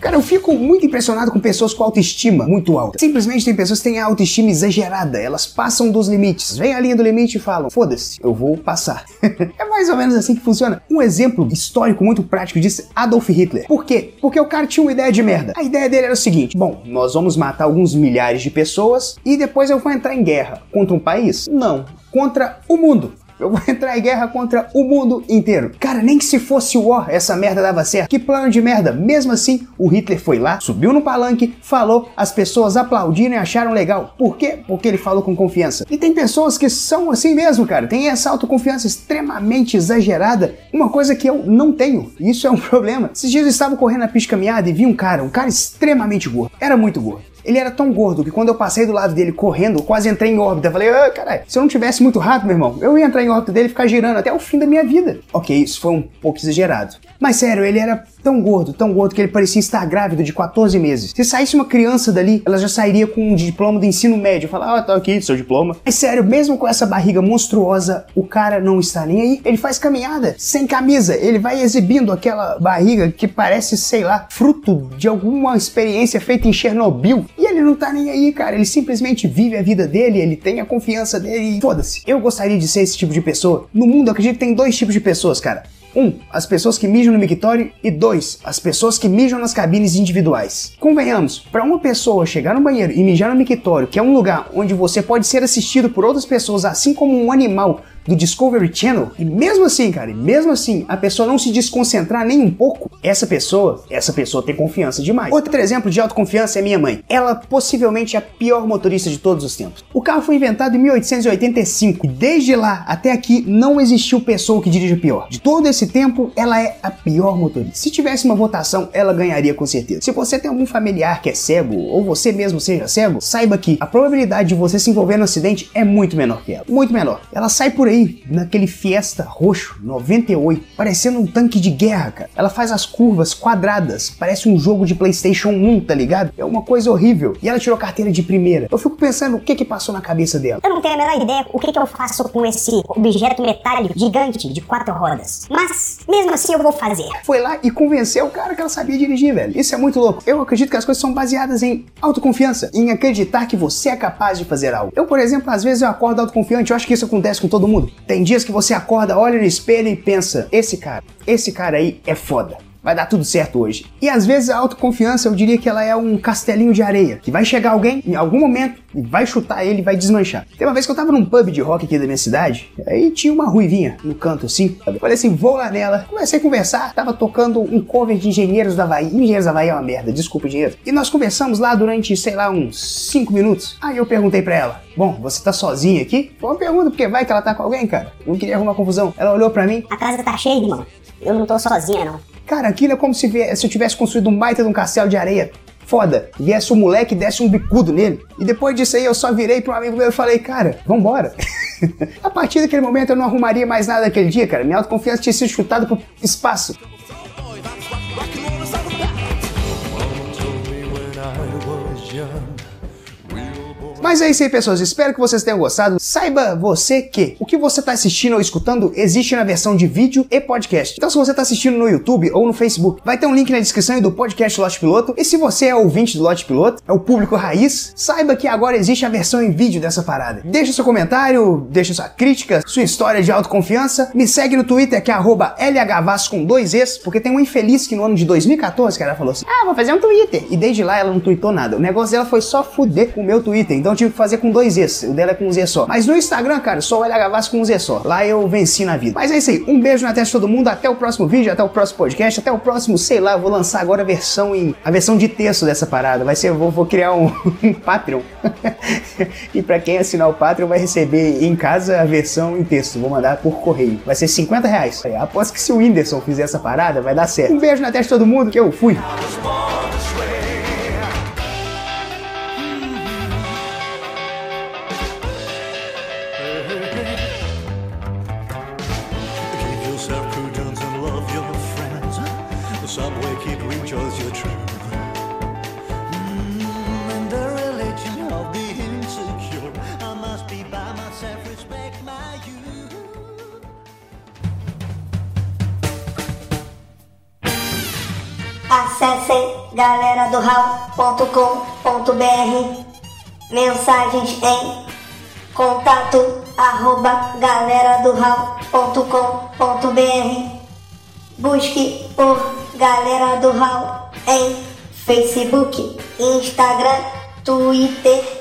Cara, eu fico muito impressionado com pessoas com autoestima muito alta. Simplesmente tem pessoas que têm autoestima exagerada, elas passam dos limites. Vem a linha do limite e falam: foda-se, eu vou passar. é mais ou menos assim que funciona. Um exemplo histórico muito prático disso Adolf Hitler. Por quê? Porque o cara tinha uma ideia de merda. A ideia dele era o seguinte: bom, nós vamos matar alguns milhares de pessoas e depois eu vou entrar em guerra contra um país? Não, contra o mundo. Eu vou entrar em guerra contra o mundo inteiro. Cara, nem que se fosse o War, essa merda dava certo. Que plano de merda. Mesmo assim, o Hitler foi lá, subiu no palanque, falou, as pessoas aplaudiram e acharam legal. Por quê? Porque ele falou com confiança. E tem pessoas que são assim mesmo, cara. Tem essa autoconfiança extremamente exagerada. Uma coisa que eu não tenho. Isso é um problema. Esses dias eu estava correndo na pista caminhada e vi um cara, um cara extremamente gordo. Era muito gordo. Ele era tão gordo que quando eu passei do lado dele correndo, quase entrei em órbita. Falei, ah, caralho, se eu não tivesse muito rápido, meu irmão, eu ia entrar em órbita dele e ficar girando até o fim da minha vida. Ok, isso foi um pouco exagerado. Mas sério, ele era tão gordo, tão gordo que ele parecia estar grávido de 14 meses. Se saísse uma criança dali, ela já sairia com um diploma do ensino médio. Falar, ah, tá aqui, seu diploma. Mas sério, mesmo com essa barriga monstruosa, o cara não está nem aí. Ele faz caminhada sem camisa. Ele vai exibindo aquela barriga que parece, sei lá, fruto de alguma experiência feita em Chernobyl. Ele não tá nem aí, cara. Ele simplesmente vive a vida dele, ele tem a confiança dele e foda-se. Eu gostaria de ser esse tipo de pessoa. No mundo, eu acredito que tem dois tipos de pessoas, cara. Um, as pessoas que mijam no mictório e dois, as pessoas que mijam nas cabines individuais. Convenhamos, para uma pessoa chegar no banheiro e mijar no mictório, que é um lugar onde você pode ser assistido por outras pessoas, assim como um animal do Discovery Channel, e mesmo assim, cara, mesmo assim, a pessoa não se desconcentrar nem um pouco, essa pessoa, essa pessoa tem confiança demais. Outro exemplo de autoconfiança é minha mãe. Ela possivelmente é a pior motorista de todos os tempos. O carro foi inventado em 1885 e desde lá até aqui não existiu pessoa que dirija pior. De todo esse tempo, ela é a pior motorista. Se tivesse uma votação, ela ganharia com certeza. Se você tem algum familiar que é cego ou você mesmo seja cego, saiba que a probabilidade de você se envolver no acidente é muito menor que ela. Muito menor. Ela sai por aí naquele Fiesta roxo 98, parecendo um tanque de guerra, cara. Ela faz as curvas quadradas, parece um jogo de PlayStation 1, tá ligado? É uma coisa horrível. E ela tirou carteira de primeira. Eu fico pensando o que que passou na cabeça dela. Eu não tenho a menor ideia o que que eu faço com esse objeto metálico gigante de quatro rodas. Mas mesmo assim eu vou fazer. Foi lá e convenceu o cara que ela sabia dirigir, velho. Isso é muito louco. Eu acredito que as coisas são baseadas em autoconfiança, em acreditar que você é capaz de fazer algo. Eu, por exemplo, às vezes eu acordo autoconfiante, eu acho que isso acontece com todo mundo. Tem dias que você acorda, olha no espelho e pensa: esse cara, esse cara aí é foda vai dar tudo certo hoje. E às vezes a autoconfiança, eu diria que ela é um castelinho de areia, que vai chegar alguém em algum momento e vai chutar ele vai desmanchar. Tem uma vez que eu tava num pub de rock aqui da minha cidade, aí tinha uma ruivinha no canto assim. Eu falei assim, vou lá nela. Comecei a conversar, tava tocando um cover de Engenheiros da Havaí. Engenheiros da Havaí é uma merda, desculpa, engenheiro. E nós conversamos lá durante, sei lá, uns 5 minutos. Aí eu perguntei pra ela, bom, você tá sozinha aqui? Foi uma pergunta, porque vai que ela tá com alguém, cara. Não queria arrumar confusão. Ela olhou pra mim. A casa tá cheia, irmão. Eu não tô sozinha, não. Cara, aquilo é como se, se eu tivesse construído um baita de um castelo de areia. Foda. Viesse um moleque e desse um bicudo nele. E depois disso aí eu só virei um amigo meu e falei, cara, vambora. a partir daquele momento eu não arrumaria mais nada aquele dia, cara. Minha autoconfiança tinha sido chutada pro espaço. Mas é isso aí, pessoas. Espero que vocês tenham gostado. Saiba você que o que você está assistindo ou escutando existe na versão de vídeo e podcast. Então, se você está assistindo no YouTube ou no Facebook, vai ter um link na descrição do podcast Lote Piloto. E se você é ouvinte do Lote Piloto, é o público raiz, saiba que agora existe a versão em vídeo dessa parada. Deixa seu comentário, deixa sua crítica, sua história de autoconfiança. Me segue no Twitter que é LHVAS com dois porque tem uma infeliz que no ano de 2014, cara, falou assim: Ah, vou fazer um Twitter. E desde lá ela não tweetou nada. O negócio dela foi só fuder com o meu Twitter. Então, então tive que fazer com dois Zs. O dela é com um Z só. Mas no Instagram, cara, só o LH Vasco com um Z só. Lá eu venci na vida. Mas é isso aí. Um beijo na testa de todo mundo. Até o próximo vídeo, até o próximo podcast, até o próximo, sei lá, vou lançar agora a versão em. a versão de texto dessa parada. Vai ser, vou, vou criar um, um Patreon. e para quem assinar o Patreon vai receber em casa a versão em texto. Vou mandar por correio. Vai ser 50 reais. Aposto que se o Whindersson fizer essa parada, vai dar certo. Um beijo na testa de todo mundo, que eu fui. Subway kid chose your truth. The the. Acessem galera do Mensagens em contato arroba Busque por Galera do Hall em Facebook, Instagram, Twitter